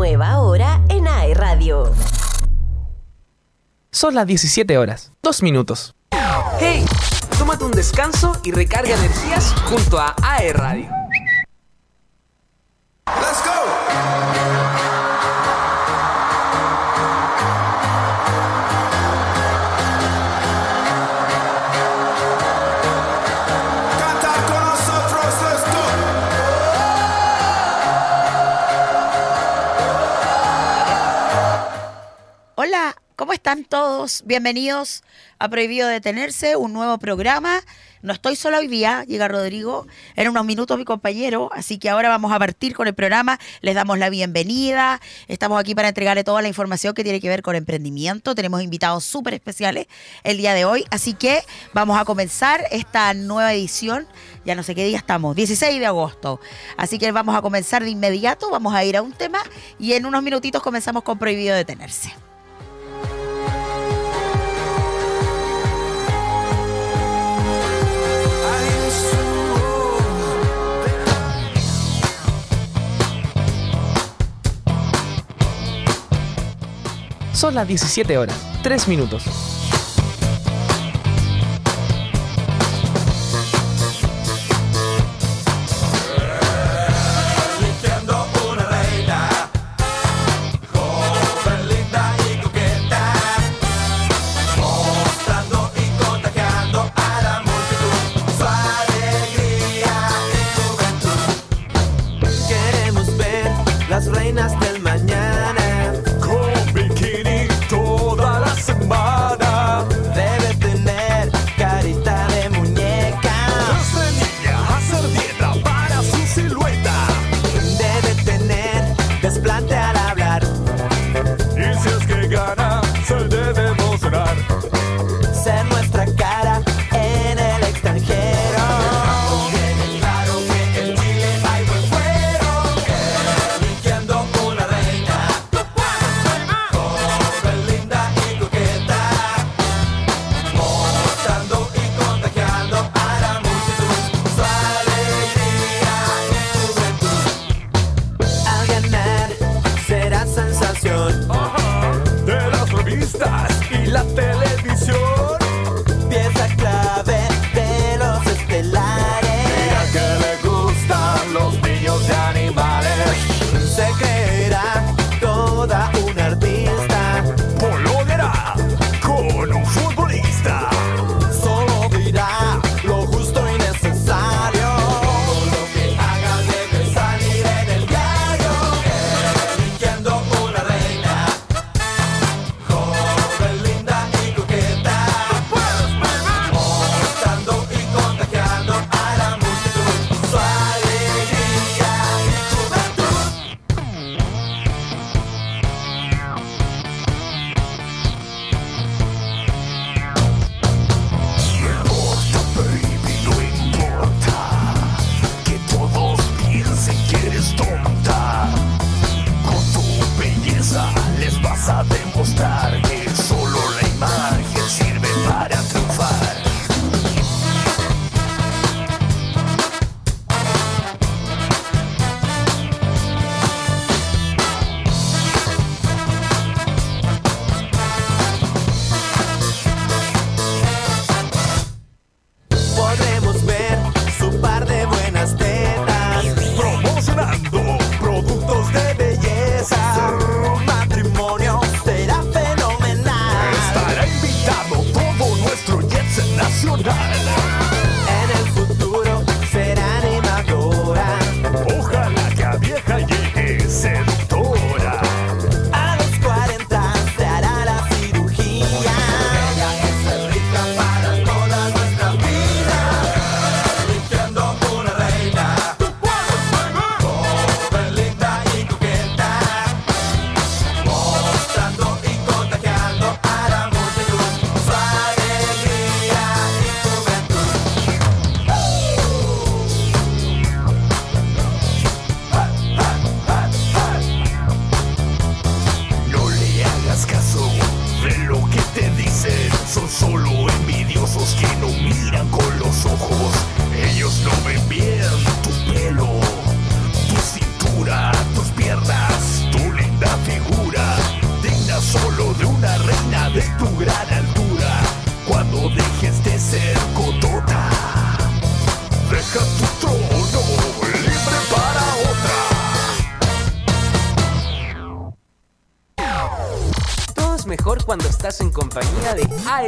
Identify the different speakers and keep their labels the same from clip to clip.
Speaker 1: Nueva hora en AE Radio.
Speaker 2: Son las 17 horas, dos minutos.
Speaker 3: ¡Hey! Tómate un descanso y recarga energías junto a AE Radio.
Speaker 4: ¿Cómo están todos? Bienvenidos a Prohibido Detenerse, un nuevo programa. No estoy sola hoy día, llega Rodrigo, en unos minutos mi compañero, así que ahora vamos a partir con el programa, les damos la bienvenida, estamos aquí para entregarle toda la información que tiene que ver con emprendimiento, tenemos invitados súper especiales el día de hoy, así que vamos a comenzar esta nueva edición, ya no sé qué día estamos, 16 de agosto, así que vamos a comenzar de inmediato, vamos a ir a un tema y en unos minutitos comenzamos con Prohibido Detenerse.
Speaker 2: Son las 17 horas, tres minutos.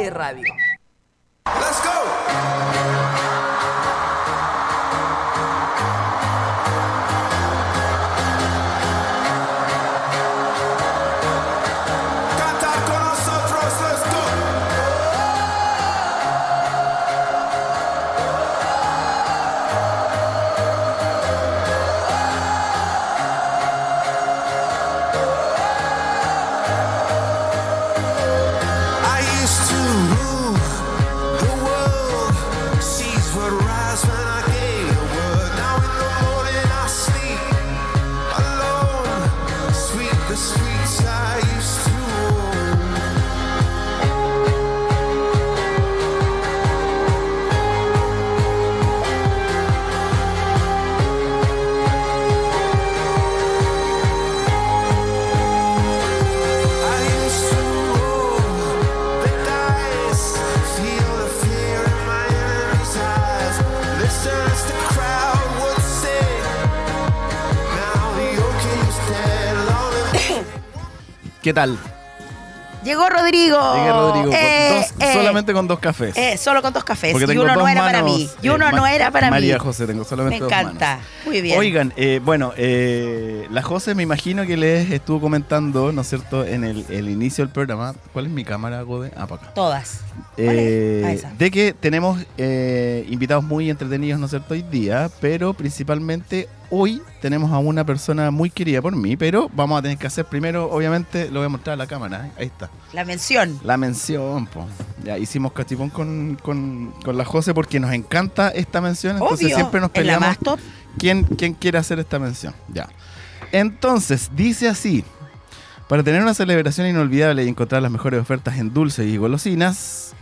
Speaker 5: De
Speaker 3: Radio.
Speaker 6: ¿Qué tal?
Speaker 4: Llegó Rodrigo.
Speaker 6: Llegué Rodrigo. con
Speaker 4: Eh,
Speaker 6: dos-
Speaker 4: eh,
Speaker 6: solamente con dos cafés.
Speaker 4: eh, solo con dos cafés.
Speaker 6: Porque
Speaker 4: y uno no era para mí. Y
Speaker 6: eh,
Speaker 4: uno no era para
Speaker 6: María
Speaker 4: mí.
Speaker 6: José, tengo solamente
Speaker 4: Me
Speaker 6: dos
Speaker 4: encanta.
Speaker 6: manos.
Speaker 4: Muy bien.
Speaker 6: Oigan, bueno, la José me imagino que les estuvo comentando, ¿no es cierto?, en el, el inicio del programa. ¿Cuál es mi cámara, Gode? Ah, para acá.
Speaker 4: Todas.
Speaker 6: De que tenemos invitados muy entretenidos, ¿no es cierto?, hoy día, pero principalmente hoy tenemos a una persona muy querida por mí, pero vamos a tener que hacer primero, obviamente, lo voy a mostrar a la cámara, ¿eh? ahí está.
Speaker 4: La mención.
Speaker 6: La mención, po. Ya hicimos cachipón con, con, con la José porque nos encanta esta mención, entonces
Speaker 4: Obvio.
Speaker 6: siempre nos
Speaker 4: la
Speaker 6: peleamos
Speaker 4: más top.
Speaker 6: quién, quién quiere hacer esta mención. Ya. Entonces, dice así. Para tener una celebración inolvidable y encontrar las mejores ofertas en dulces y golosinas,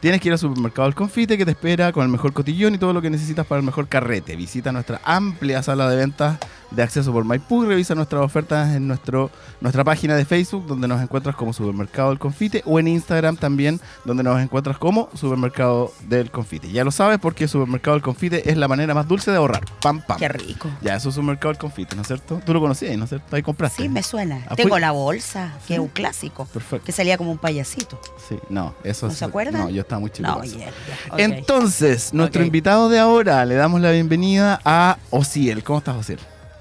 Speaker 6: tienes que ir al supermercado El Confite que te espera con el mejor cotillón y todo lo que necesitas para el mejor carrete. Visita nuestra amplia sala de ventas de acceso por Maipú y revisa nuestras ofertas en nuestro, nuestra página de Facebook donde nos encuentras como Supermercado del Confite o en Instagram también donde nos encuentras como Supermercado del Confite. Ya lo sabes porque Supermercado del Confite es la manera más dulce de ahorrar. Pam, pam.
Speaker 4: Qué rico.
Speaker 6: Ya, eso es un mercado del confite, ¿no es cierto? Tú lo conocías, ¿no es cierto? Ahí compraste.
Speaker 4: Sí, me suena.
Speaker 6: Ah,
Speaker 4: Tengo la bolsa, que
Speaker 6: Sí.
Speaker 4: es un clásico.
Speaker 6: Perfecto.
Speaker 4: Que salía como un payasito.
Speaker 6: Sí, no, eso
Speaker 4: ¿No
Speaker 6: es-
Speaker 4: se acuerdan?
Speaker 6: No, yo estaba muy chico.
Speaker 4: No.
Speaker 6: Entonces, nuestro invitado de ahora, le damos la bienvenida a Ociel. ¿Cómo estás, Ociel?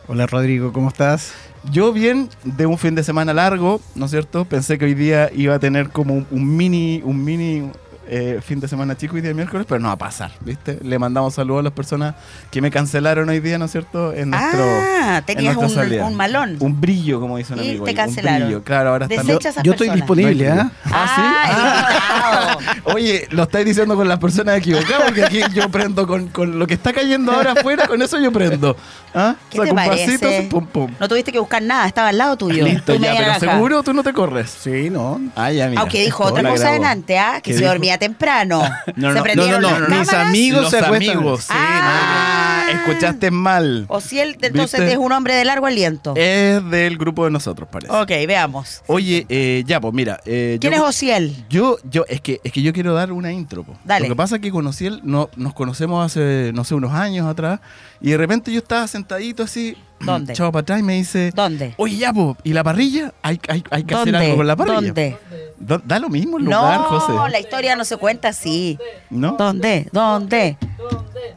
Speaker 7: Hola Rodrigo, ¿cómo estás?
Speaker 6: Yo bien, de un fin de semana largo, ¿no es cierto? Pensé que hoy día iba a tener como un, un mini, un mini eh, fin de semana chico hoy día miércoles, pero no va a pasar, ¿viste? Le mandamos saludos a las personas que me cancelaron hoy día, ¿no es cierto? En nuestro,
Speaker 4: ah,
Speaker 6: en
Speaker 4: tenías
Speaker 6: nuestra
Speaker 4: un,
Speaker 6: salida.
Speaker 4: un malón.
Speaker 6: Un brillo, como dice un
Speaker 4: Y
Speaker 6: amigo.
Speaker 4: te
Speaker 6: ahí,
Speaker 4: cancelaron.
Speaker 6: Un brillo, claro, ahora está
Speaker 4: Desecha a esas
Speaker 7: Yo estoy disponible,
Speaker 6: hay
Speaker 7: ¿ah?
Speaker 4: Ah, invitado.
Speaker 6: Oye, lo estáis diciendo con las personas equivocadas, porque aquí yo prendo con, con lo que está cayendo ahora afuera, con eso yo prendo. ¿Ah?
Speaker 4: ¿Qué
Speaker 6: Saco
Speaker 4: te parece?
Speaker 6: vasito, pum, pum.
Speaker 4: No tuviste que buscar nada, estaba al lado tuyo.
Speaker 6: Listo,
Speaker 4: Tu
Speaker 6: ya, pero seguro tú no te corres.
Speaker 7: Sí, ¿no?
Speaker 6: Ah, ya, mira.
Speaker 4: Aunque dijo otra cosa delante, ¿ah? Que
Speaker 6: ¿Qué
Speaker 4: se
Speaker 6: dijo?
Speaker 4: Temprano.
Speaker 6: No,
Speaker 4: se
Speaker 6: no,
Speaker 4: prendieron
Speaker 6: no, no,
Speaker 4: las
Speaker 6: no,
Speaker 7: mis amigos
Speaker 6: Los
Speaker 7: se acuestan.
Speaker 6: amigos, sí.
Speaker 4: Ah.
Speaker 6: no, escuchaste mal.
Speaker 4: O si él entonces
Speaker 6: ¿Viste?
Speaker 4: es un hombre de largo aliento.
Speaker 6: Es del grupo de nosotros, parece.
Speaker 4: ok, veamos.
Speaker 6: Oye, eh, ya, pues mira. eh,
Speaker 4: ¿Quién
Speaker 6: yo-
Speaker 4: es Ociel?
Speaker 6: Yo, yo, es que, es que yo quiero dar una intro. po.
Speaker 4: Dale.
Speaker 6: Lo que pasa es que conocí él, no, nos conocemos hace, no sé, unos años atrás, y de repente yo estaba sentadito así,
Speaker 4: ¿Dónde?
Speaker 6: chavo para atrás, y me dice,
Speaker 4: ¿Dónde?
Speaker 6: oye, ya, po, ¿y la parrilla? Hay, hay, hay que hacer
Speaker 4: ¿Dónde?
Speaker 6: algo con la parrilla.
Speaker 4: ¿Dónde?
Speaker 6: Da lo mismo el lugar,
Speaker 4: No,
Speaker 6: José.
Speaker 4: la historia no se cuenta así.
Speaker 6: ¿No?
Speaker 4: ¿Dónde? ¿Dónde?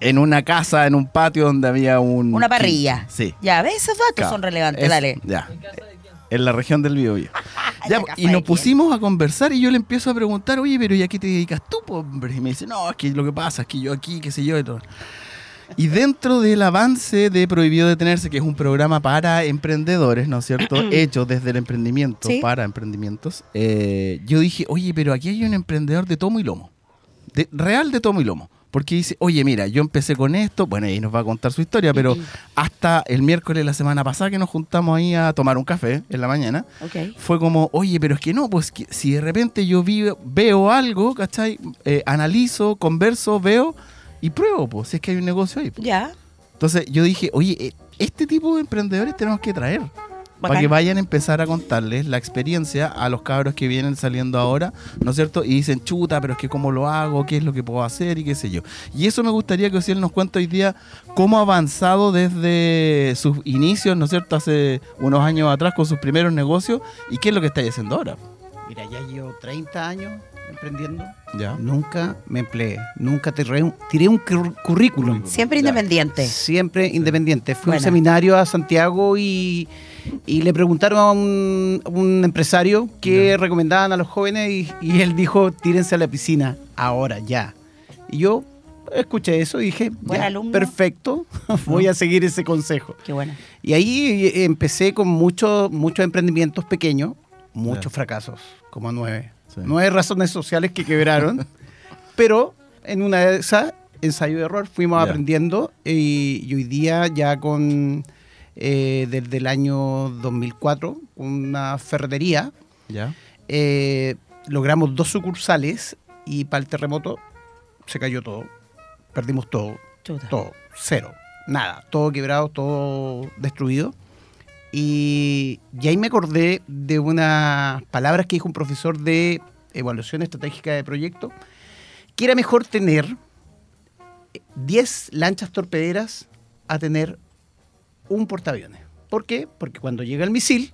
Speaker 6: En una casa, en un patio donde había un...
Speaker 4: Una parrilla.
Speaker 6: Sí.
Speaker 4: Ya, ¿ves? Esos datos
Speaker 6: Claro.
Speaker 4: son relevantes,
Speaker 6: Es-
Speaker 4: dale.
Speaker 6: Ya. En la región del Biobío.
Speaker 4: Ya,
Speaker 6: Ya,
Speaker 4: café
Speaker 6: y nos pusimos a conversar y yo le empiezo a preguntar, oye, pero ¿y a qué te dedicas tú, hombre? Y me dice, no, es que lo que pasa es que yo aquí, qué sé yo, y todo. Y dentro del avance de Prohibido Detenerse, que es un programa para emprendedores, ¿no es cierto? Hecho desde el emprendimiento
Speaker 4: Sí.
Speaker 6: para emprendimientos, eh, yo dije, oye, pero aquí hay un emprendedor de tomo y lomo. De, real de tomo y lomo. Porque dice, oye, mira, yo empecé con esto, bueno, ahí nos va a contar su historia, pero hasta el miércoles de la semana pasada que nos juntamos ahí a tomar un café en la mañana,
Speaker 4: Ok.
Speaker 6: fue como, oye, pero es que no, pues que si de repente yo vi- veo algo, ¿cachai? Eh, analizo, converso, veo y pruebo, pues, si es que hay un negocio ahí. pues.
Speaker 4: Ya.
Speaker 6: Entonces yo dije, oye, eh, este tipo de emprendedores tenemos que traer. Para que vayan a empezar a contarles la experiencia a los cabros que vienen saliendo ahora, ¿no es cierto? Y dicen, chuta, pero es que cómo lo hago, qué es lo que puedo hacer y qué sé yo. Y eso me gustaría que Ociel nos cuente hoy día cómo ha avanzado desde sus inicios, ¿no es cierto? Hace unos años atrás con sus primeros negocios y qué es lo que estáis haciendo ahora.
Speaker 7: Mira, ya llevo 30 años emprendiendo.
Speaker 6: Ya.
Speaker 7: Nunca me empleé, nunca tiré un, tiré un cur- currículum.
Speaker 4: Siempre independiente.
Speaker 7: Siempre independiente. Fui a
Speaker 4: Buena.
Speaker 7: un seminario a Santiago y, y le preguntaron a un, un empresario qué recomendaban a los jóvenes y, y él dijo, tírense a la piscina, ahora, ya. Y yo escuché eso y dije,
Speaker 4: Buen
Speaker 7: "Ya,
Speaker 4: alumno.
Speaker 7: perfecto, voy a seguir ese consejo.
Speaker 4: Qué bueno.
Speaker 7: Y ahí eh, empecé con muchos muchos emprendimientos pequeños, muchos
Speaker 6: Ya.
Speaker 7: fracasos, como nueve.
Speaker 6: Sí.
Speaker 7: Nueve razones sociales que quebraron, pero en una de esas, ensayo y error, fuimos aprendiendo y, y hoy día ya con, eh, desde el año 2004, una ferretería,
Speaker 6: Ya.
Speaker 7: eh, logramos dos sucursales y para el terremoto se cayó todo, perdimos todo.
Speaker 4: Chuta.
Speaker 7: Todo, cero, nada, todo quebrado, todo destruido. Y, y ahí me acordé de unas palabras que dijo un profesor de evaluación estratégica de proyecto, que era mejor tener 10 lanchas torpederas a tener un portaaviones. ¿Por qué? Porque cuando llega el misil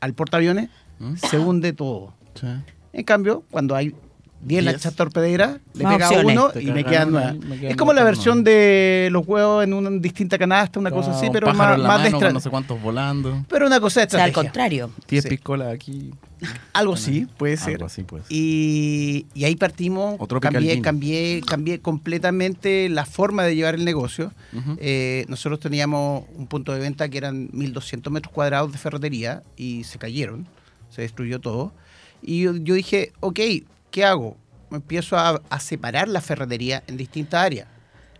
Speaker 7: al portaaviones
Speaker 6: ¿Mm?
Speaker 7: se hunde todo.
Speaker 6: Sí.
Speaker 7: En cambio, cuando hay 10
Speaker 6: Diez.
Speaker 7: lanchas torpederas, le pega
Speaker 4: opciones.
Speaker 7: uno y me quedan nueve. Es como la versión de los huevos en una distinta canasta, una cosa así, pero más, más de
Speaker 6: no sé cuántos volando.
Speaker 7: Pero una cosa de
Speaker 4: O sea, al
Speaker 7: estrategia.
Speaker 4: contrario.
Speaker 6: 10
Speaker 7: Sí.
Speaker 6: piscolas aquí.
Speaker 7: Algo así, puede ser.
Speaker 6: Algo así, pues.
Speaker 7: Y, y ahí partimos,
Speaker 6: O Tropical
Speaker 7: cambié, cambié, cambié completamente la forma de llevar el negocio. Eh, nosotros teníamos un punto de venta que eran 1.200 metros cuadrados de ferretería y se cayeron, se destruyó todo. Y yo, yo dije, ok, ¿qué hago? Empiezo a, a separar la ferretería en distintas áreas.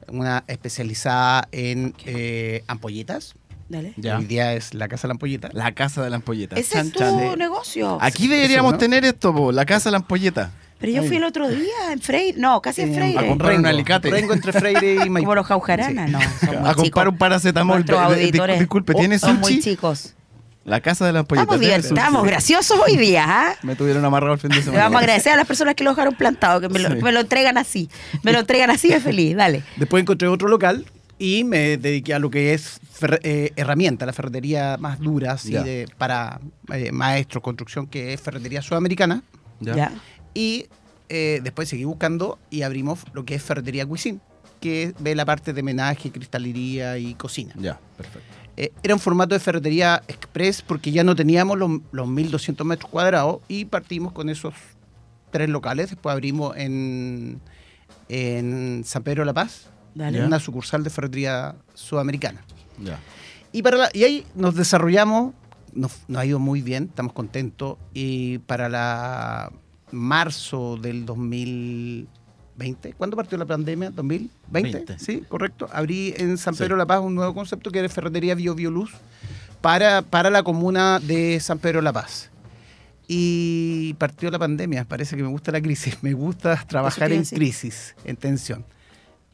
Speaker 7: Una especializada en eh, ampolletas.
Speaker 4: Dale.
Speaker 6: Ya.
Speaker 7: Hoy día es la Casa de la Ampolleta.
Speaker 6: La casa de la ampolleta.
Speaker 4: Ese
Speaker 7: Chan,
Speaker 4: es tu
Speaker 7: chan, eh.
Speaker 4: negocio.
Speaker 6: Aquí deberíamos
Speaker 7: ¿no?
Speaker 6: tener esto, po, la casa de la ampolleta.
Speaker 4: Pero yo fui el otro día en Freire. No, casi en
Speaker 7: Eh,
Speaker 4: Freire.
Speaker 6: a comprar un alicate.
Speaker 7: Rengo entre Freire y Maipú.
Speaker 4: Como los jaujaranas,
Speaker 7: Sí.
Speaker 4: no. Son muy
Speaker 6: A comprar
Speaker 4: chicos.
Speaker 6: un paracetamol.
Speaker 4: Nuestros
Speaker 6: Di- di-
Speaker 4: auditores
Speaker 6: disculpe, ¿tiene
Speaker 4: son muy chicos.
Speaker 6: La casa de la ampolleta.
Speaker 4: Estamos
Speaker 6: ¿tiene
Speaker 4: bien, estamos graciosos hoy día, ¿ah?
Speaker 6: Me tuvieron amarrado el fin de
Speaker 4: Le
Speaker 6: semana.
Speaker 4: vamos a agradecer a las personas que lo dejaron plantado, que me lo,
Speaker 6: Sí.
Speaker 4: me lo entregan así. Me lo entregan así de feliz, dale.
Speaker 7: Después encontré otro local y me dediqué a lo que es eh, herramienta, la ferretería más dura, así de, para eh, maestros, construcción, que es ferretería sudamericana.
Speaker 6: Ya.
Speaker 4: Ya.
Speaker 7: Y eh, después seguí buscando y abrimos lo que es ferretería cuisine, que ve la parte de menaje, cristalería y cocina.
Speaker 6: Ya, perfecto.
Speaker 7: Eh, era un formato de ferretería express porque ya no teníamos los, los 1.200 metros cuadrados y partimos con esos tres locales. Después abrimos en, en San Pedro de la Paz,
Speaker 4: Dale.
Speaker 7: una sucursal de ferretería sudamericana.
Speaker 6: Ya.
Speaker 7: Y, para la- y ahí nos desarrollamos, nos, nos ha ido muy bien, estamos contentos. Y para la marzo del 2020, ¿cuándo partió la pandemia? ¿2020?
Speaker 6: Veinte.
Speaker 7: Sí, correcto. Abrí en San
Speaker 6: Sí.
Speaker 7: Pedro de la Paz un nuevo concepto que era ferretería Bio Bio Luz para, para la comuna de San Pedro de la Paz. Y partió la pandemia, parece que me gusta la crisis, me gusta trabajar en
Speaker 4: decir.
Speaker 7: crisis, en tensión.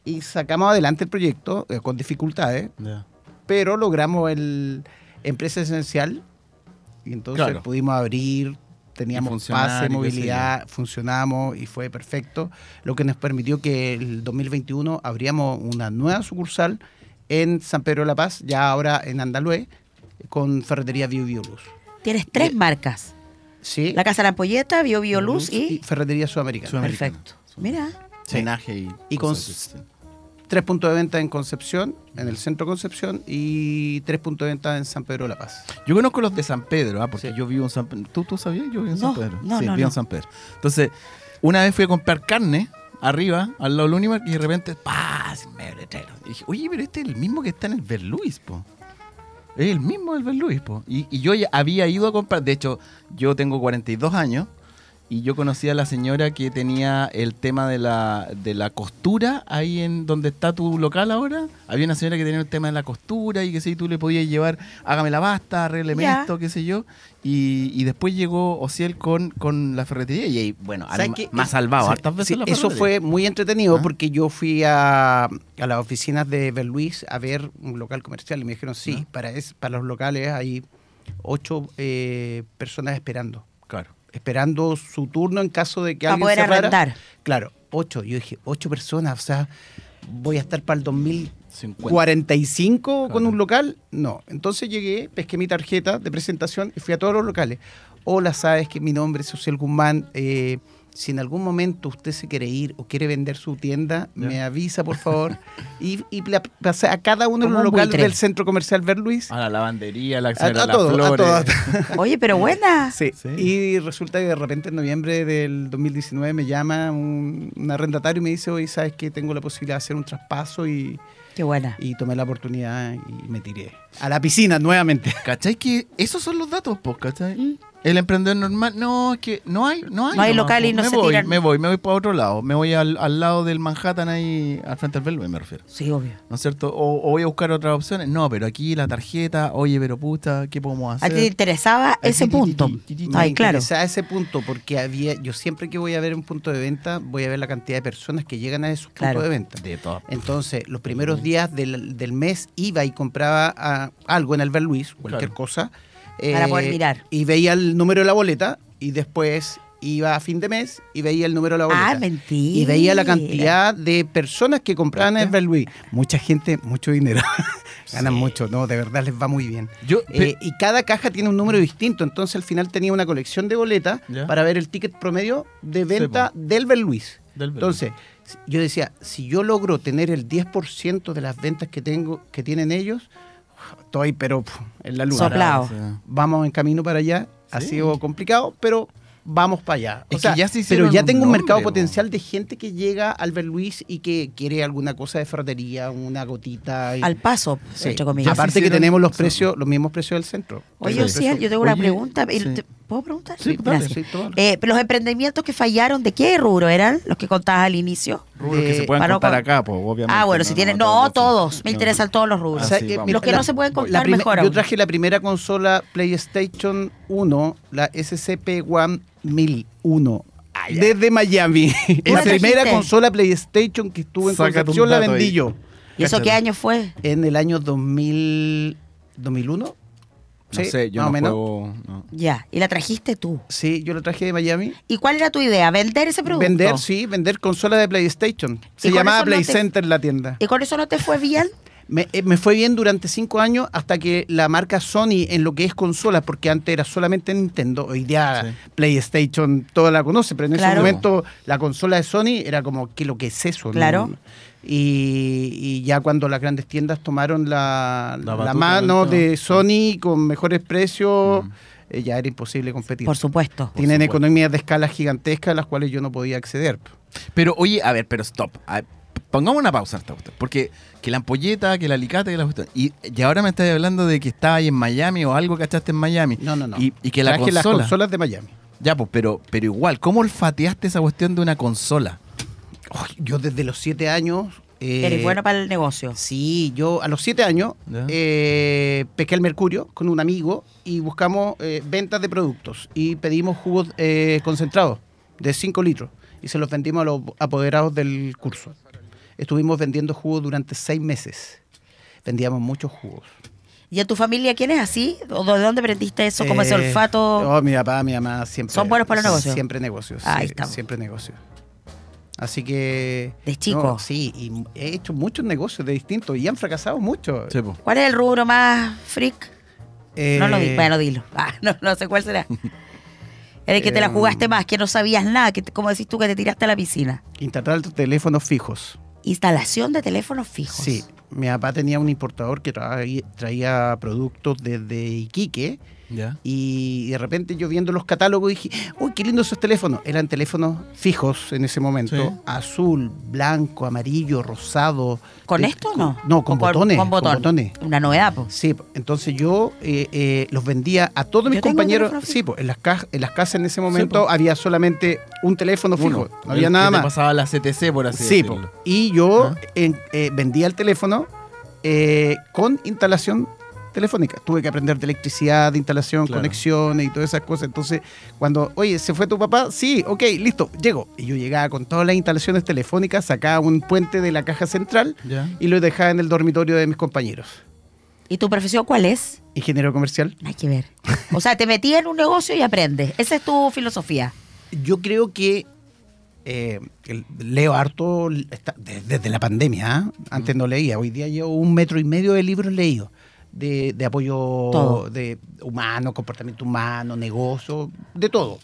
Speaker 7: Y sacamos adelante el proyecto eh, con dificultades, pero logramos el empresa esencial y entonces
Speaker 6: Claro.
Speaker 7: pudimos abrir, teníamos pase, movilidad, funcionamos y fue perfecto, lo que nos permitió que el 2021 abríamos una nueva sucursal en San Pedro de la Paz, ya ahora en Andalue, con ferretería Bio Bio Luz.
Speaker 4: Tienes tres marcas.
Speaker 7: Sí.
Speaker 4: La Casa de la Ampolleta, Bio Bio Luz y...
Speaker 7: ferretería sudamericana.
Speaker 6: Sudamericana.
Speaker 4: Perfecto. Mira.
Speaker 7: Sí.
Speaker 6: Menaje y,
Speaker 7: Y con. Tres puntos de venta en Concepción, en el centro Concepción, y tres puntos de venta en San Pedro de la Paz.
Speaker 6: Yo conozco los de San Pedro, ah, porque yo vivo en San Pedro. ¿Tú, ¿Tú sabías? Yo vivo en
Speaker 4: No,
Speaker 6: San Pedro.
Speaker 4: no,
Speaker 6: sí,
Speaker 4: no,
Speaker 6: vivo
Speaker 4: no.
Speaker 6: en San Pedro. Entonces, una vez fui a comprar carne arriba, al lado del Unimark, y de repente, ¡pah! Se me letrero. Y dije, oye, pero este es el mismo que está en el Berluis, po. Es el mismo del Berluis, po. Y, y yo ya había ido a comprar, de hecho, yo tengo 42 años. Y yo conocí a la señora que tenía el tema de la, de la costura ahí en donde está tu local ahora. Había una señora que tenía el tema de la costura y que si tú le podías llevar, hágame la basta, arrégleme esto, qué sé yo. Y, y después llegó Ociel con, con la ferretería y ahí, bueno, ha salvado
Speaker 7: Sí,
Speaker 6: hartas veces
Speaker 7: sí,
Speaker 6: la
Speaker 7: Eso fue muy entretenido
Speaker 6: ¿Ah?
Speaker 7: porque yo fui a, a las oficinas de Berluis a ver un local comercial y me dijeron, sí,
Speaker 6: ¿Ah?
Speaker 7: para, es, para los locales hay ocho eh, personas esperando.
Speaker 6: Claro.
Speaker 7: Esperando su turno en caso de que
Speaker 4: Para
Speaker 7: alguien
Speaker 4: poder
Speaker 7: cerrara.
Speaker 4: arrendar.
Speaker 7: Claro, ocho. Yo dije, ocho personas, o sea, voy a estar para el
Speaker 6: 50.
Speaker 7: 45 con
Speaker 6: Claro.
Speaker 7: un local, no. Entonces llegué, pesqué mi tarjeta de presentación y fui a todos los locales. Hola, sabes que mi nombre es Social Guzmán. eh, si en algún momento usted se quiere ir o quiere vender su tienda,
Speaker 6: Ya.
Speaker 7: me avisa, por favor. y, y a cada uno de los
Speaker 4: un
Speaker 7: locales
Speaker 4: buitre.
Speaker 7: del centro comercial Ver Luis.
Speaker 6: A la lavandería, la
Speaker 7: A, a todo, a
Speaker 6: flores.
Speaker 7: todo, a todo.
Speaker 4: Oye, pero buena.
Speaker 7: Sí.
Speaker 6: Sí.
Speaker 7: Y resulta que de repente en noviembre del 2019 me llama un, un arrendatario y me dice, oye, ¿sabes que Tengo la posibilidad de hacer un traspaso y,
Speaker 4: Qué buena.
Speaker 7: y tomé la oportunidad y me tiré. A la piscina nuevamente.
Speaker 6: ¿Cachai? Que esos son los datos, pues, ¿cachai?
Speaker 4: Mm.
Speaker 6: El emprendedor normal, no, es que no hay, no hay.
Speaker 4: No hay local y no
Speaker 6: me
Speaker 4: se
Speaker 6: voy,
Speaker 4: tiran.
Speaker 6: Me voy, me voy para otro lado. Me voy al, al lado del Manhattan ahí, al frente del Belway, me refiero.
Speaker 4: Sí, obvio.
Speaker 6: ¿No es cierto? O, o voy a buscar otras opciones. No, pero aquí la tarjeta, oye, pero puta, ¿qué podemos
Speaker 4: ¿A
Speaker 6: hacer?
Speaker 4: ti te interesaba ese punto?
Speaker 6: ti.
Speaker 4: Ay,
Speaker 7: me
Speaker 4: claro.
Speaker 7: interesaba ese punto porque había, yo siempre que voy a ver un punto de venta, voy a ver la cantidad de personas que llegan a esos
Speaker 4: Claro.
Speaker 7: puntos de venta.
Speaker 6: De todo.
Speaker 7: Entonces, los primeros días del, del mes iba y compraba ah, algo en el Ver Luis, cualquier
Speaker 6: Claro.
Speaker 7: cosa. eh,
Speaker 4: Para poder mirar.
Speaker 7: Y veía el número de la boleta y después iba a fin de mes y veía el número de la boleta.
Speaker 4: Ah, mentira.
Speaker 7: Y veía la cantidad de personas que compraban en el Ver Luis. Mucha gente, mucho dinero. Ganan mucho, no, de verdad les va muy bien.
Speaker 6: Yo,
Speaker 7: Eh, y cada caja tiene un número distinto, entonces al final tenía una colección de boletas para ver el ticket promedio de venta del Ver Luis.
Speaker 6: Del
Speaker 7: Entonces, yo decía, si yo logro tener el 10% de las ventas que tengo que tienen ellos, estoy pero en la luna.
Speaker 4: Soplado.
Speaker 7: Vamos en camino para allá. Ha
Speaker 6: Sí.
Speaker 7: sido complicado, pero vamos para allá. O sea,
Speaker 6: ya se
Speaker 7: pero ya tengo un
Speaker 6: nombre,
Speaker 7: mercado
Speaker 6: po.
Speaker 7: potencial de gente que llega al Ver Luis y que quiere alguna cosa de fratería, una gotita. y-
Speaker 4: Al paso,
Speaker 7: Sí.
Speaker 4: entre comillas.
Speaker 7: Aparte que tenemos los
Speaker 6: sí.
Speaker 7: precios, los mismos precios del centro.
Speaker 4: Oye, sí, yo tengo una pregunta. ¿Y
Speaker 6: sí.
Speaker 4: ¿Puedo preguntar?
Speaker 6: Sí, dale,
Speaker 4: Gracias.
Speaker 7: sí, todo.
Speaker 4: Eh, los emprendimientos que fallaron, ¿de qué rubro eran los que contabas al inicio?
Speaker 6: Rubros que
Speaker 7: de-
Speaker 6: se pueden contar
Speaker 4: con-
Speaker 6: acá, pues, obviamente.
Speaker 4: Ah, bueno, si tienen. No, todos. Me
Speaker 6: No.
Speaker 4: interesan todos los rubros.
Speaker 7: Mira,
Speaker 4: Los que
Speaker 7: la-
Speaker 4: no se pueden contar, mejor
Speaker 7: Yo traje la primera consola PlayStation 1, la SCP One 1001. Desde Miami.
Speaker 4: ¿Tú la
Speaker 7: primera
Speaker 4: trajiste?
Speaker 7: consola PlayStation que estuvo en Concepción la vendí
Speaker 6: ahí.
Speaker 7: yo.
Speaker 4: ¿Y eso qué año fue?
Speaker 7: En el año 2000, 2001.
Speaker 6: No
Speaker 7: Sí,
Speaker 6: sé, yo
Speaker 7: más o
Speaker 6: no
Speaker 7: menos.
Speaker 6: juego... no.
Speaker 4: Ya. Y la trajiste tú.
Speaker 7: Sí, yo lo traje de Miami.
Speaker 4: ¿Y cuál era tu idea? ¿Vender ese producto?
Speaker 7: Vender, sí, vender consolas de PlayStation. Se llamaba Play
Speaker 4: te-
Speaker 7: Center la tienda.
Speaker 4: ¿Y con eso no te fue bien?
Speaker 7: Me, eh, me fue bien durante cinco años hasta que la marca Sony en lo que es consolas, porque antes era solamente Nintendo, hoy día
Speaker 6: Sí.
Speaker 7: PlayStation toda la conoce, pero en ese
Speaker 4: Claro.
Speaker 7: momento la consola de Sony era como, ¿qué lo que es eso? no? Y, y ya cuando las grandes tiendas tomaron la,
Speaker 6: La
Speaker 7: la
Speaker 6: batuta
Speaker 7: mano de Sony con mejores precios, eh, ya era imposible competir.
Speaker 4: Por supuesto.
Speaker 7: Tienen
Speaker 6: supuesto.
Speaker 7: economías de escala gigantescas a las cuales yo no podía acceder.
Speaker 6: Pero oye, a ver, pero stop. A ver, pongamos una pausa en esta cuestión. Porque que la ampolleta, que el alicate, que la cuestión. Y, y ahora me estás hablando de que estaba ahí en Miami o algo cachaste en Miami.
Speaker 7: No, no, no.
Speaker 6: Y, y que la
Speaker 7: Traje las
Speaker 6: consola.
Speaker 7: consolas de Miami.
Speaker 6: Ya, pues, pero, pero igual, ¿cómo olfateaste esa cuestión de una consola?
Speaker 7: Yo desde los siete años... eh,
Speaker 4: Eres bueno para el negocio.
Speaker 7: Sí, yo a los siete años
Speaker 6: Ya.
Speaker 7: eh, pesqué el Mercurio con un amigo y buscamos eh, ventas de productos y pedimos jugos eh, concentrados de 5 litros y se los vendimos a los apoderados del curso. Estuvimos vendiendo jugos durante seis meses. Vendíamos muchos jugos.
Speaker 4: ¿Y en tu familia quién es así? ¿O de dónde aprendiste eso? Como ese
Speaker 7: Eh,
Speaker 4: olfato.
Speaker 7: Oh, mi papá, mi mamá siempre.
Speaker 4: ¿Son buenos para los negocios?
Speaker 7: Siempre negocios.
Speaker 4: Ahí
Speaker 7: sí,
Speaker 4: estamos.
Speaker 7: Siempre negocios. Así que.
Speaker 4: De chico.
Speaker 7: no, sí, y he hecho muchos negocios de distintos y han fracasado mucho.
Speaker 6: Sí.
Speaker 4: ¿Cuál es el rubro más freak? No lo
Speaker 7: Eh,
Speaker 4: di, bueno, dilo. Ah, no, no sé cuál será. El que te la
Speaker 7: Em,
Speaker 4: jugaste más, que no sabías nada, que como decís tú que te tiraste a la piscina.
Speaker 7: Instalar teléfonos fijos.
Speaker 4: Instalación de teléfonos fijos.
Speaker 7: Sí, mi papá tenía un importador que traía, traía productos desde Iquique Y de repente yo viendo los catálogos dije, uy, qué lindos esos teléfonos. Eran teléfonos fijos en ese momento,
Speaker 6: Sí.
Speaker 7: azul, blanco, amarillo, rosado.
Speaker 4: ¿Con
Speaker 7: Eh,
Speaker 4: esto o no?
Speaker 7: No, con
Speaker 4: ¿O
Speaker 7: botones.
Speaker 4: Con, botón.
Speaker 7: botones.
Speaker 4: Una novedad, pues.
Speaker 7: Sí, entonces yo eh, eh, los vendía a todos mis
Speaker 4: Yo
Speaker 7: compañeros. Sí, pues en las, ca- en las casas en ese momento
Speaker 6: po.
Speaker 7: había solamente un teléfono fijo,
Speaker 6: Uno.
Speaker 7: no había nada
Speaker 6: que te
Speaker 7: más.
Speaker 6: pasaba la CTC, por así
Speaker 7: Sí, po.
Speaker 6: decirlo.
Speaker 7: y yo
Speaker 6: ¿Ah?
Speaker 7: en- eh, vendía el teléfono eh, con instalación telefónica. Tuve que aprender de electricidad, de instalación,
Speaker 6: Claro.
Speaker 7: conexiones y todas esas cosas. Entonces, cuando, oye, ¿se fue tu papá? Sí, ok, listo, llego. Y yo llegaba con todas las instalaciones telefónicas, sacaba un puente de la caja central y lo dejaba en el dormitorio de mis compañeros.
Speaker 4: ¿Y tu profesión cuál es?
Speaker 7: Ingeniero comercial.
Speaker 4: Hay que ver. O sea, te metí en un negocio y aprendes. Esa es tu filosofía.
Speaker 7: Yo creo que eh, leo harto desde la pandemia. ¿ah? Antes no leía. Hoy día llevo un metro y medio de libros leídos. De, de apoyo
Speaker 4: Todo.
Speaker 7: de humano, comportamiento humano, negocio, de todo.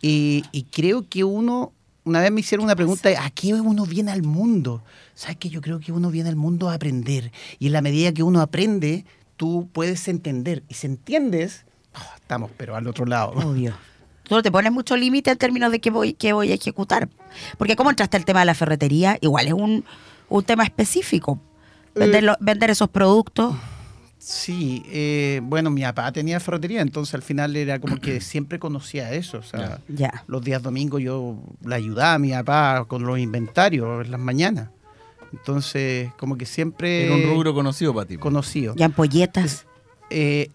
Speaker 7: Y, y creo que uno, una vez me hicieron una pregunta, ¿a qué uno viene al mundo? ¿Sabes que Yo creo que uno viene al mundo a aprender. Y en la medida que uno aprende, tú puedes entender. Y si entiendes, oh, estamos, pero al otro lado.
Speaker 4: Obvio. Tú no te pones mucho límite en términos de qué voy, qué voy a ejecutar. Porque ¿cómo entraste al tema de la ferretería? Igual es un, un tema específico. Vender,
Speaker 7: Eh,
Speaker 4: lo- vender esos productos.
Speaker 7: Sí, eh, bueno, mi papá tenía ferretería, entonces al final era como que siempre conocía eso. O sea,
Speaker 4: Ya.
Speaker 7: los días domingos yo le ayudaba a mi papá con los inventarios en las mañanas. Entonces, como que siempre
Speaker 6: Era un rubro conocido para ti.
Speaker 7: conocido.
Speaker 4: Ya ampolletas.
Speaker 7: Eh,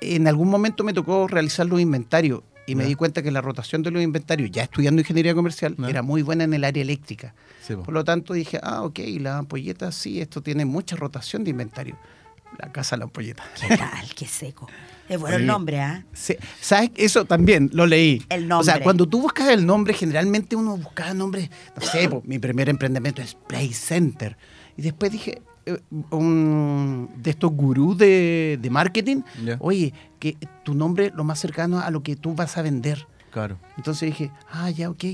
Speaker 7: en algún momento me tocó realizar los inventarios y me di cuenta que la rotación de los inventarios, ya estudiando ingeniería comercial, era muy buena en el área eléctrica.
Speaker 6: Sí, po.
Speaker 7: Por lo tanto dije, ah, ok, las ampolletas, sí, esto tiene mucha rotación de inventario. La casa de la ampolleta.
Speaker 4: ¿Qué tal? Qué seco. Es bueno el nombre, ¿ah?
Speaker 7: Sí, ¿Sabes? Eso también lo leí.
Speaker 4: El
Speaker 7: O sea,
Speaker 4: nombre.
Speaker 7: cuando tú buscas el nombre, generalmente uno buscaba nombres, no sé, po, mi primer emprendimiento es Play Center. Y después dije, eh, un, de estos gurús de, de marketing, oye, que tu nombre lo más cercano a lo que tú vas a vender.
Speaker 6: Claro.
Speaker 7: Entonces dije, ah, ya, ok,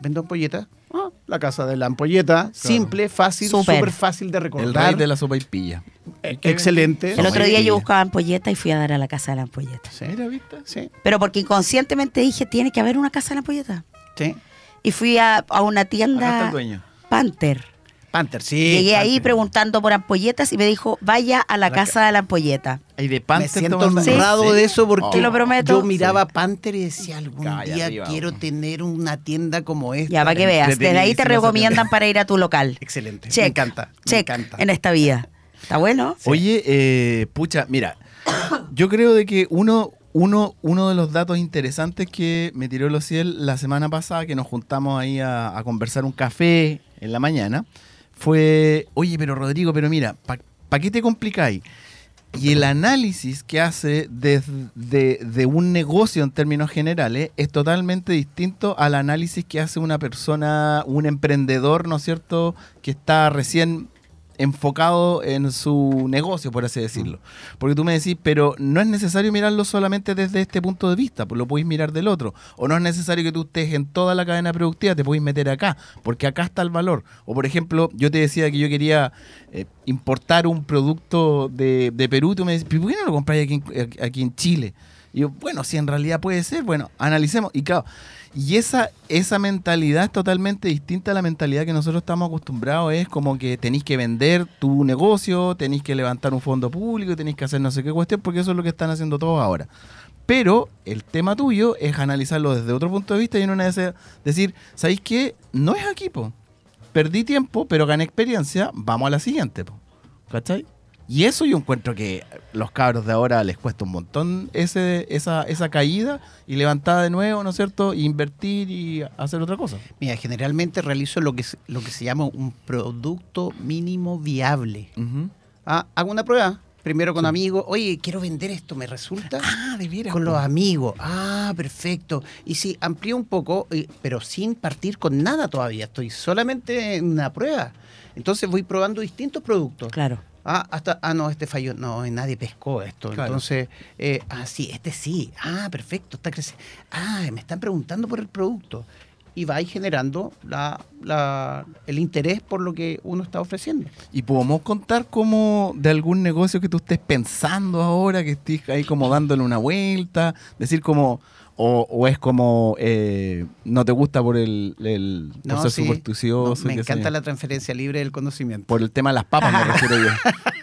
Speaker 7: vendo ampolleta. Ah, la casa de la ampolleta, simple, fácil,
Speaker 4: Súper.
Speaker 7: fácil de
Speaker 6: El
Speaker 7: recordar.
Speaker 6: rey de la sopa y pilla.
Speaker 7: Eh, Excelente.
Speaker 4: El otro día yo buscaba ampolleta y fui a dar a la casa de la ampolleta.
Speaker 7: Sí,
Speaker 6: Mira, ¿viste?
Speaker 7: sí,
Speaker 4: Pero porque inconscientemente dije, tiene que haber una casa de la ampolleta.
Speaker 7: sí.
Speaker 4: Y fui a, a una tienda
Speaker 6: el dueño.
Speaker 4: Panther.
Speaker 7: Panther, sí.
Speaker 4: Llegué ahí preguntando por ampolletas y me dijo, vaya a la,
Speaker 7: La
Speaker 4: casa de la ampolleta.
Speaker 6: Ahí de
Speaker 7: Me
Speaker 6: Panther
Speaker 7: siento
Speaker 6: tomando-
Speaker 7: honrado
Speaker 6: ¿Sí?
Speaker 7: de eso porque
Speaker 4: Te lo prometo.
Speaker 7: yo miraba Panther y decía, algún
Speaker 6: Calla
Speaker 7: día
Speaker 6: arriba,
Speaker 7: quiero tener una tienda como esta.
Speaker 4: Ya, para que veas. Desde ahí te recomiendan para ir a tu local.
Speaker 7: Excelente.
Speaker 4: Check.
Speaker 7: Me encanta. me
Speaker 4: Check
Speaker 7: encanta.
Speaker 4: en esta vida. ¿Está bueno?
Speaker 6: Oye, eh, pucha, mira, yo creo de que uno, uno, uno de los datos interesantes que me tiró los ciel la semana pasada, que nos juntamos ahí a, a conversar un café en la mañana, fue, oye, pero Rodrigo, pero mira, ¿para qué te complicáis? Y el análisis que hace desde de, de un negocio en términos generales es totalmente distinto al análisis que hace una persona, un emprendedor, ¿no es cierto?, que está recién enfocado en su negocio, por así decirlo. Porque tú me decís, pero no es necesario mirarlo solamente desde este punto de vista, pues lo podéis mirar del otro. O no es necesario que tú estés en toda la cadena productiva, te podéis meter acá, porque acá está el valor. O por ejemplo, yo te decía que yo quería eh, importar un producto de, de Perú, tú me decís, ¿pero ¿por qué no lo compráis aquí en Chile? Y yo, bueno, si en realidad puede ser, bueno, analicemos. Y claro, y esa, esa mentalidad es totalmente distinta a la mentalidad que nosotros estamos acostumbrados. Es como que tenéis que vender tu negocio, tenéis que levantar un fondo público, tenéis que hacer no sé qué cuestión, porque eso es lo que están haciendo todos ahora. Pero el tema tuyo es analizarlo desde otro punto de vista y en una de decir, ¿sabéis qué? No es aquí. Perdí tiempo, pero gané experiencia, vamos a la siguiente, po. ¿Cachai? Y eso yo encuentro que los cabros de ahora les cuesta un montón ese, esa, esa caída y levantada de nuevo, ¿no es cierto? E invertir y hacer otra cosa.
Speaker 7: Mira, generalmente realizo lo que, se- lo que se llama un producto mínimo viable. Ah, hago una prueba. Primero con amigos. Oye, quiero vender esto, ¿me resulta?
Speaker 6: Ah, de veras.
Speaker 7: con los amigos. Ah, perfecto. Y si amplío un poco, pero sin partir con nada todavía. Estoy solamente en una prueba. Entonces voy probando distintos productos.
Speaker 4: Claro.
Speaker 7: Ah, hasta, ah, no, este falló. No, nadie pescó esto.
Speaker 6: Claro.
Speaker 7: Entonces, eh, ah, sí, este sí. Ah, perfecto, está creciendo. Ah, me están preguntando por el producto. Y va generando la, la- el interés por lo que uno está ofreciendo.
Speaker 6: ¿Y podemos contar como de algún negocio que tú estés pensando ahora, que estés ahí como dándole una vuelta? Decir como, o, o es como, eh, no te gusta por el, el por
Speaker 7: No,
Speaker 6: ser
Speaker 7: sí.
Speaker 6: supersticioso.
Speaker 7: No, me encanta la transferencia libre del conocimiento.
Speaker 6: Por el tema de las papas me refiero yo.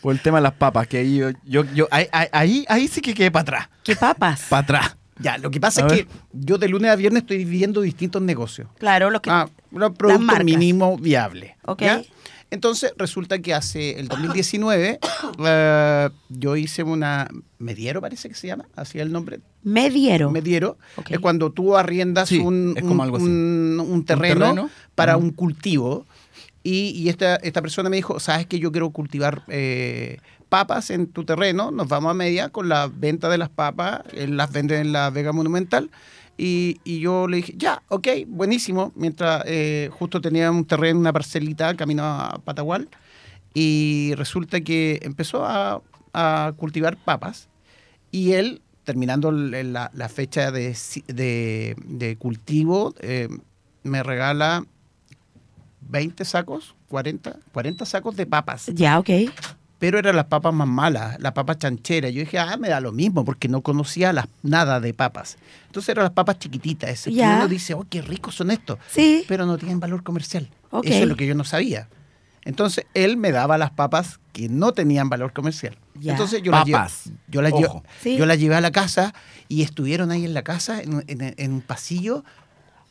Speaker 6: Por el tema de las papas, que ahí yo, yo, yo- ahí, ahí- ahí, ahí sí que quedé para atrás.
Speaker 4: ¿Qué papas?
Speaker 6: Para atrás.
Speaker 7: Ya, lo que pasa
Speaker 6: A
Speaker 7: es
Speaker 6: ver.
Speaker 7: que yo de lunes a viernes estoy viendo distintos negocios.
Speaker 4: claro, los que...
Speaker 7: Ah, un producto
Speaker 4: marcas.
Speaker 7: mínimo viable.
Speaker 4: Ok.
Speaker 7: ¿ya? Entonces resulta que hace el 2019 eh, yo hice una mediero parece que se llama, así es el nombre,
Speaker 4: Mediero.
Speaker 7: mediero, es cuando tú arriendas
Speaker 6: Sí,
Speaker 7: un, un- terreno,
Speaker 6: terreno?
Speaker 7: para un cultivo. Y, y esta, esta persona me dijo, sabes que yo quiero cultivar eh, papas en tu terreno, nos vamos a media con la venta de las papas, él las vende en la Vega Monumental Y, y yo le dije, ya, ok, buenísimo. Mientras eh, justo tenía un terreno, una parcelita, camino a Patagual. Y resulta que empezó a, a cultivar papas. Y él, terminando la, la fecha de, de- de cultivo, eh, me regala 20 sacos, 40, 40 sacos de papas.
Speaker 4: Ya, ok.
Speaker 7: Pero eran las papas más malas, las papas chancheras. Yo dije, ah, me da lo mismo, porque no conocía las, nada de papas. Entonces eran las papas chiquititas, esas que uno dice, oh, qué ricos son estos.
Speaker 4: Sí.
Speaker 7: Pero no tienen valor comercial. Eso es lo que yo no sabía. Entonces él me daba las papas que no tenían valor comercial.
Speaker 4: Ya.
Speaker 7: Entonces yo las,
Speaker 6: Papas.
Speaker 7: yo, las
Speaker 6: Ojo.
Speaker 4: Sí.
Speaker 7: yo las llevé a la casa y estuvieron ahí en la casa, en, en- en un pasillo,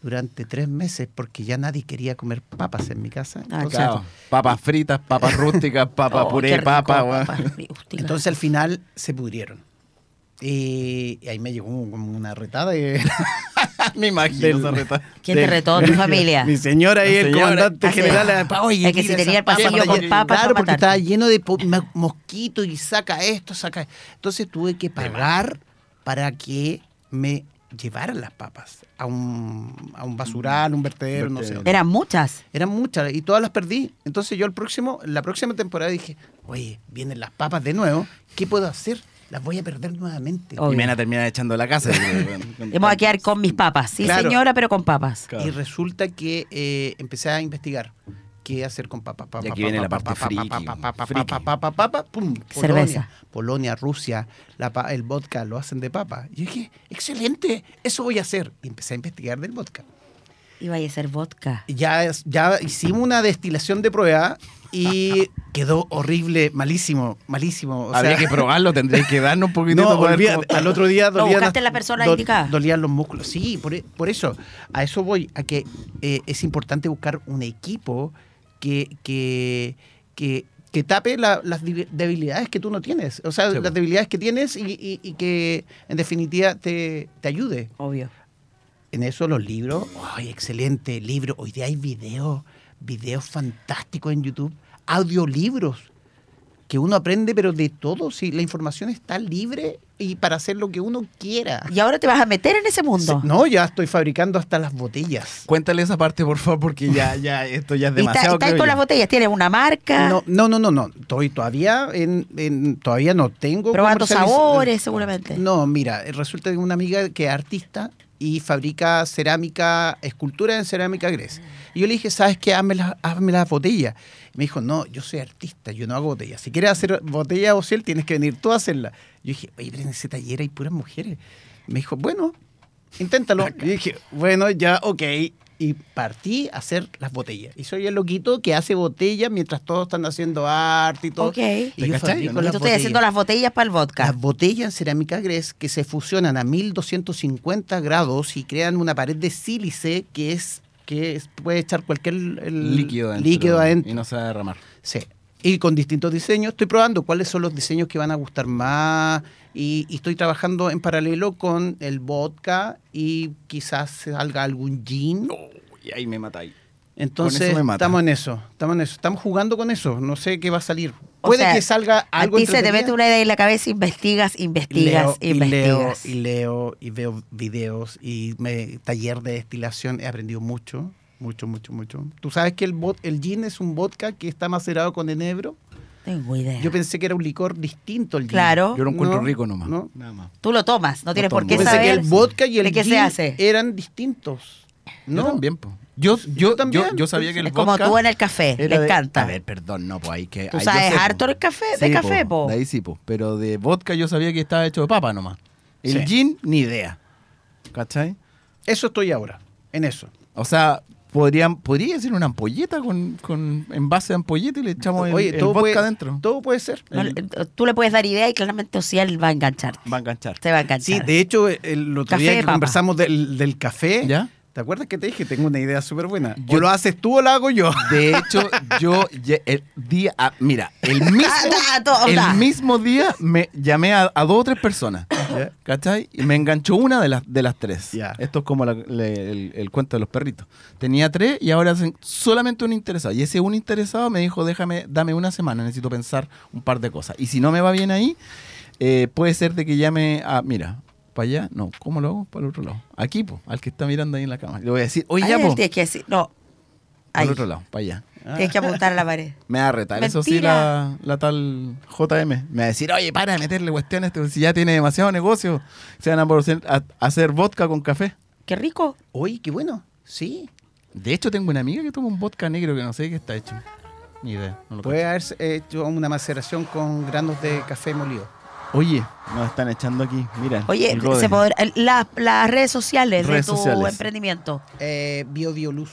Speaker 7: durante tres meses, porque ya nadie quería comer papas en mi casa.
Speaker 4: Ah,
Speaker 7: Entonces,
Speaker 6: Claro, papas fritas, papas rústicas, papa
Speaker 4: Oh,
Speaker 6: puré,
Speaker 4: rico,
Speaker 6: papa,
Speaker 4: papas.
Speaker 7: Entonces al final se pudrieron. Y, y ahí me llegó como una retada. y-
Speaker 6: Me imagino
Speaker 7: Del-
Speaker 6: esa reta.
Speaker 4: ¿Quién te retó? ¿Tu familia?
Speaker 7: Mi señora y
Speaker 6: La
Speaker 7: el
Speaker 6: señora.
Speaker 7: comandante
Speaker 4: Ah,
Speaker 7: general. pa, Oye,
Speaker 4: Es que si tenía el pasillo
Speaker 7: papas,
Speaker 4: con papas,
Speaker 7: Claro, porque estaba lleno de mosquitos y saca esto, saca. Entonces tuve que pagar para que me llevaran las papas a un, a un basural, un vertedero, no sé.
Speaker 6: Vertedero.
Speaker 7: dónde.
Speaker 4: Eran muchas.
Speaker 7: Eran muchas y todas las perdí. Entonces yo el próximo, la próxima temporada dije, oye, vienen las papas de nuevo, ¿qué puedo hacer? Las voy a perder nuevamente.
Speaker 4: Obvio.
Speaker 6: Y me van a terminar echando la casa.
Speaker 4: Vamos a quedar con mis papas. Sí,
Speaker 7: Claro.
Speaker 4: señora, pero con papas.
Speaker 6: Claro.
Speaker 7: Y resulta que eh, empecé a investigar qué hacer con papas.
Speaker 6: Y aquí viene la parte friki, friki.
Speaker 7: pum,
Speaker 4: Cerveza.
Speaker 7: Polonia, Polonia, Rusia, la el vodka lo hacen de papa. Y dije, excelente, eso voy a hacer. Y empecé a investigar del vodka.
Speaker 4: Y vaya a ser vodka.
Speaker 7: Ya, ya hicimos una destilación de prueba y quedó horrible, malísimo, malísimo. O
Speaker 6: Habría
Speaker 7: sea,
Speaker 6: que probarlo, tendréis que darnos un poquitito
Speaker 7: no,
Speaker 6: cómo-
Speaker 7: al otro día dolían,
Speaker 4: la persona
Speaker 7: dolían los músculos. Sí, por, por eso. A eso voy, a que eh, es importante buscar un equipo que, que, que, que tape la- las debilidades que tú no tienes. O sea,
Speaker 6: Sí,
Speaker 7: las
Speaker 6: pues.
Speaker 7: debilidades que tienes y, y- y que en definitiva te, te ayude.
Speaker 4: Obvio.
Speaker 7: En eso los libros, ¡ay, excelente! Libro. Hoy día hay videos, videos fantásticos en YouTube, audiolibros, que uno aprende, pero de todo, si la información está libre y para hacer lo que uno quiera.
Speaker 4: Y ahora te vas a meter en ese mundo.
Speaker 7: No, ya estoy fabricando hasta las botellas.
Speaker 6: Cuéntale esa parte, por favor, porque ya, ya, esto ya es
Speaker 4: Y está,
Speaker 6: demasiado.
Speaker 4: está con las botellas. Tienes una marca.
Speaker 7: No, no, no, no, no. Estoy todavía en, en- todavía no tengo.
Speaker 4: probando sabores, seguramente.
Speaker 7: No, mira, resulta que una amiga que es artista y fabrica cerámica, escultura en cerámica gres. Y yo le dije, ¿sabes qué? Hazme las las botellas. Me dijo, no, yo soy artista, yo no hago botellas. Si quieres hacer botella o ciel, tienes que venir tú a hacerla. Yo dije, oye, pero en ese taller hay puras mujeres. Me dijo, bueno, inténtalo. Y dije, bueno, ya, ok. Y partí a hacer las botellas. Y soy el loquito que hace botellas mientras todos están haciendo arte y todo.
Speaker 4: Ok.
Speaker 7: Y
Speaker 6: ¿Te
Speaker 7: yo
Speaker 6: cachai, no?
Speaker 4: Y
Speaker 7: las
Speaker 4: tú estás haciendo las botellas para el vodka.
Speaker 7: Las botellas en cerámica gres que se fusionan a 1250 grados y crean una pared de sílice que es que es- puede echar cualquier el-
Speaker 6: líquido adentro.
Speaker 7: líquido adentro.
Speaker 6: Y no se va a derramar.
Speaker 7: Sí. Y con distintos diseños. Estoy probando cuáles son los diseños que van a gustar más. Y, y estoy trabajando en paralelo con el vodka y quizás salga algún gin.
Speaker 6: Y ahí me matáis.
Speaker 7: Entonces,
Speaker 6: Con eso me mata.
Speaker 7: estamos en eso. Estamos en eso. Estamos jugando con eso. No sé qué va a salir. Puede
Speaker 4: sea,
Speaker 7: que salga algo
Speaker 4: a ti se te mete una idea en la cabeza, investigas, investigas,
Speaker 7: leo, y leo
Speaker 4: investigas.
Speaker 7: y leo y veo videos y me taller de destilación he aprendido mucho mucho mucho mucho tú sabes que el bot, el gin es un vodka que está macerado con enebro
Speaker 4: Tengo idea.
Speaker 7: yo pensé que era un licor distinto el gin
Speaker 4: Claro.
Speaker 6: Yo lo encuentro
Speaker 7: No,
Speaker 6: rico nomás.
Speaker 7: no.
Speaker 6: Nada más.
Speaker 4: Tú lo tomas, no tienes por qué
Speaker 7: yo pensé
Speaker 4: saber
Speaker 7: que el vodka y el gin
Speaker 4: se hace.
Speaker 7: eran distintos
Speaker 6: No, también, po. Yo, yo, yo,
Speaker 7: también.
Speaker 6: yo sabía que el
Speaker 4: Es como tú en el café, le
Speaker 6: de-
Speaker 4: encanta.
Speaker 6: A ver, perdón, no, pues ahí que.
Speaker 4: Tú
Speaker 6: ahí
Speaker 4: sabes harto el café, de
Speaker 6: Sí,
Speaker 4: café, po.
Speaker 6: De ahí sí, po. Pero de vodka yo sabía que estaba hecho de papa nomás. El
Speaker 7: Sí.
Speaker 6: gin, ni idea. ¿Cachai?
Speaker 7: eso estoy ahora en eso
Speaker 6: O sea, podrían, podría ser una ampolleta con, con en base de ampolleta y le echamos el,
Speaker 7: oye
Speaker 6: el
Speaker 7: todo
Speaker 6: vodka
Speaker 7: puede,
Speaker 6: adentro.
Speaker 7: todo puede ser
Speaker 4: No, le- tú le puedes dar idea y claramente Ociel va a enganchar.
Speaker 6: Va a enganchar.
Speaker 4: Se va a enganchar.
Speaker 7: sí de hecho el otro
Speaker 4: Café
Speaker 7: día que conversamos del, del café
Speaker 6: ¿Ya?
Speaker 7: ¿Te acuerdas que te dije? Tengo una idea súper buena.
Speaker 6: Yo-
Speaker 7: ¿O lo haces tú o lo hago yo?
Speaker 6: De hecho, yo el día, ah, mira, el mismo,
Speaker 4: Ah,
Speaker 6: el mismo día me llamé a, a dos o tres personas,
Speaker 7: ¿Ya?
Speaker 6: ¿cachai? Y me enganchó una de las, de las tres.
Speaker 7: Ya.
Speaker 6: Esto es como la- le- el, el cuento de los perritos. Tenía tres y ahora hacen solamente un interesado. Y ese un interesado me dijo, déjame, dame una semana, necesito pensar un par de cosas. Y si no me va bien ahí, eh, puede ser de que llame a, mira, para allá. No, ¿cómo lo hago? Para el otro lado. Aquí, pues, al que está mirando ahí en la cama. Le voy a decir, oye, ya.
Speaker 4: Tienes que decir, no.
Speaker 6: Para el otro lado, para allá.
Speaker 4: Tienes que apuntar a la pared.
Speaker 6: Me va a retar, eso sí, la, la tal JM. Me va a decir, oye, para de meterle cuestiones, este, si ya tiene demasiado negocio. Se van a, poder a- a hacer vodka con café.
Speaker 4: Qué rico.
Speaker 7: Uy, qué bueno. Sí.
Speaker 6: De hecho, tengo una amiga que toma un vodka negro que no sé qué está hecho. Ni idea. No lo
Speaker 7: Puede haber hecho una maceración con granos de café molido.
Speaker 6: Oye, nos están echando aquí. Mira.
Speaker 4: Oye, se podrá- la- las redes sociales
Speaker 6: Redes
Speaker 4: de tu
Speaker 6: sociales.
Speaker 4: emprendimiento.
Speaker 7: Eh.
Speaker 4: Bio, Bio Luz.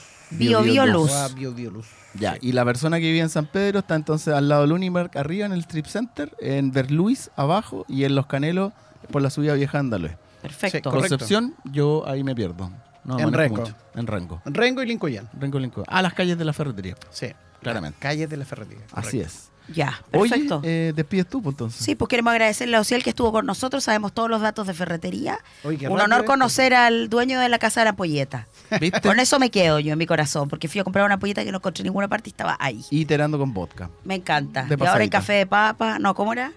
Speaker 7: Ah, Biobioluz.
Speaker 6: Ya, y la persona que vive en San Pedro está entonces al lado del Unimark, arriba en el Strip Center, en Berluis, abajo, y en Los Canelos, por la subida vieja Andaluz.
Speaker 4: Perfecto.
Speaker 7: Correcto.
Speaker 6: Concepción, yo ahí me pierdo. No
Speaker 7: En
Speaker 6: mucho. En Renco.
Speaker 7: Rengo y Lincoln.
Speaker 6: Renco, Linco. Ah, las calles de la ferretería.
Speaker 7: Sí.
Speaker 6: Claramente.
Speaker 7: Calles de la ferretería.
Speaker 6: Así es.
Speaker 4: Ya,
Speaker 6: Oye,
Speaker 4: perfecto.
Speaker 6: eh, despides tú, pues, entonces.
Speaker 4: Sí, pues queremos agradecerle a Ociel que estuvo con nosotros. Sabemos todos los datos de ferretería.
Speaker 7: Oye, qué
Speaker 4: Un honor
Speaker 7: esto.
Speaker 4: conocer al dueño de la casa de la polleta.
Speaker 6: ¿Viste?
Speaker 4: Con eso me quedo yo en mi corazón, porque fui a comprar una polleta que no encontré en ninguna parte y estaba ahí.
Speaker 6: Iterando con vodka.
Speaker 4: Me encanta.
Speaker 6: De
Speaker 4: y ahora
Speaker 6: pasadita.
Speaker 4: café de papa. No, ¿cómo era?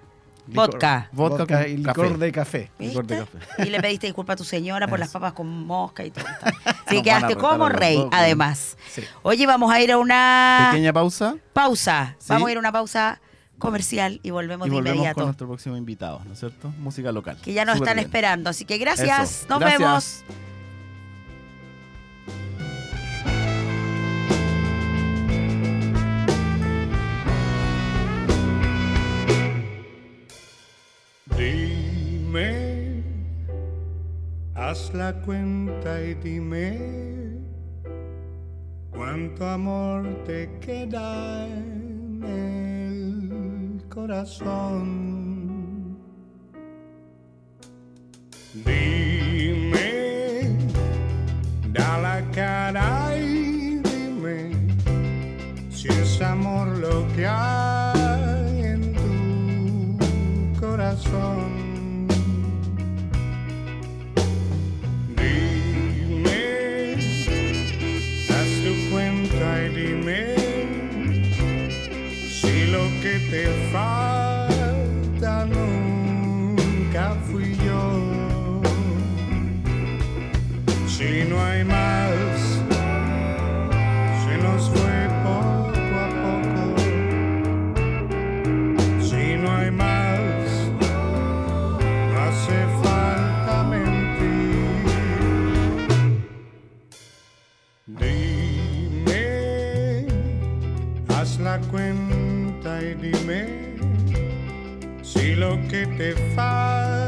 Speaker 7: Licor.
Speaker 4: Vodka.
Speaker 6: Vodka,
Speaker 7: Vodka
Speaker 6: con
Speaker 7: y
Speaker 6: café.
Speaker 7: licor de café.
Speaker 6: Licor de.
Speaker 4: Y le pediste disculpas a tu señora por las papas con mosca y todo. Así que quedaste como rey,
Speaker 6: dos,
Speaker 4: además.
Speaker 7: Sí.
Speaker 4: Oye, vamos a ir a una
Speaker 6: Pequeña pausa
Speaker 4: pausa.
Speaker 6: Sí.
Speaker 4: Vamos a ir a una pausa comercial y volvemos
Speaker 6: y
Speaker 4: de
Speaker 6: volvemos con
Speaker 4: inmediato.
Speaker 6: nuestro próximo invitado, ¿no es cierto? Música local.
Speaker 4: Que ya nos
Speaker 6: Súper
Speaker 4: están
Speaker 6: bien.
Speaker 4: esperando. Así que gracias.
Speaker 6: Eso.
Speaker 4: Nos
Speaker 6: Gracias.
Speaker 4: vemos.
Speaker 8: Haz la cuenta y dime cuánto amor te queda en el corazón. Dime, da la cara y dime si es amor lo que hay en tu corazón. Si lo que te falta